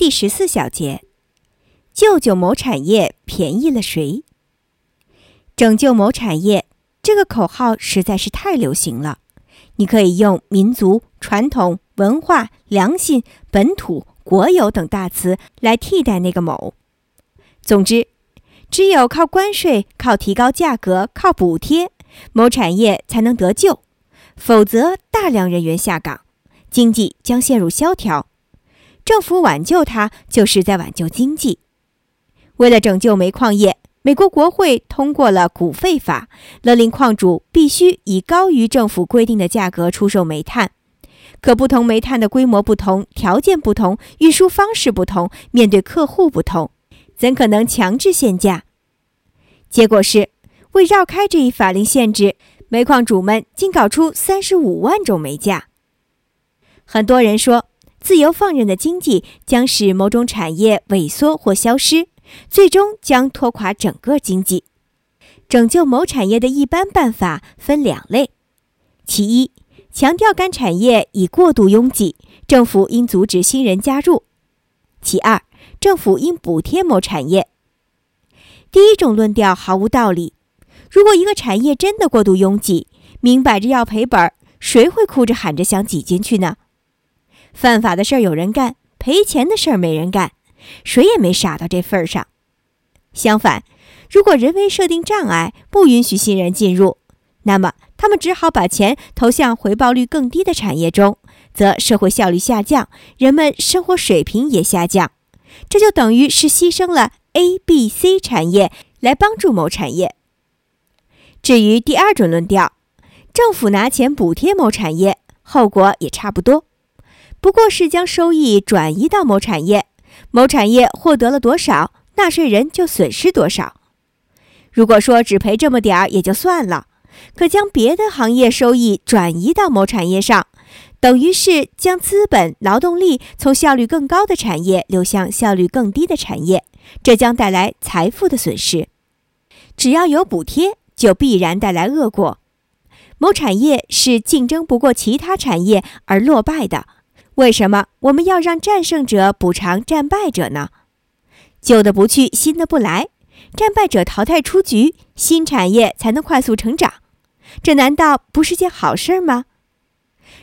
第十四小节，救救某产业，便宜了谁？拯救某产业这个口号实在是太流行了。你可以用民族、传统、文化、良心、本土、国有等大词来替代那个某。总之，只有靠关税、靠提高价格、靠补贴，某产业才能得救，否则大量人员下岗，经济将陷入萧条。政府挽救它，就是在挽救经济。为了拯救煤矿业，美国国会通过了股费法，勒令矿主必须以高于政府规定的价格出售煤炭。可不同煤炭的规模不同，条件不同，运输方式不同，面对客户不同，怎可能强制限价？结果是，为绕开这一法令限制，煤矿主们竟搞出三十五万种煤价。很多人说。自由放任的经济将使某种产业萎缩或消失，最终将拖垮整个经济。拯救某产业的一般办法分两类：其一，强调该产业已过度拥挤，政府应阻止新人加入；其二，政府应补贴某产业。第一种论调毫无道理。如果一个产业真的过度拥挤，明摆着要赔本儿，谁会哭着喊着想挤进去呢？犯法的事儿有人干，赔钱的事儿没人干，谁也没傻到这份儿上。相反，如果人为设定障碍，不允许新人进入，那么他们只好把钱投向回报率更低的产业中，则社会效率下降，人们生活水平也下降。这就等于是牺牲了 A、B、C 产业来帮助某产业。至于第二种论调，政府拿钱补贴某产业，后果也差不多。不过是将收益转移到某产业，某产业获得了多少，纳税人就损失多少。如果说只赔这么点儿也就算了，可将别的行业收益转移到某产业上，等于是将资本、劳动力从效率更高的产业流向效率更低的产业，这将带来财富的损失。只要有补贴，就必然带来恶果。某产业是竞争不过其他产业而落败的。为什么我们要让战胜者补偿战败者呢？旧的不去，新的不来，战败者淘汰出局，新产业才能快速成长，这难道不是件好事吗？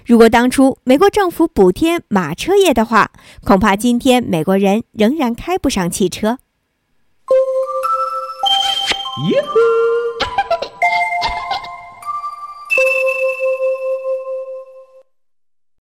如果当初美国政府补贴马车业的话，恐怕今天美国人仍然开不上汽车。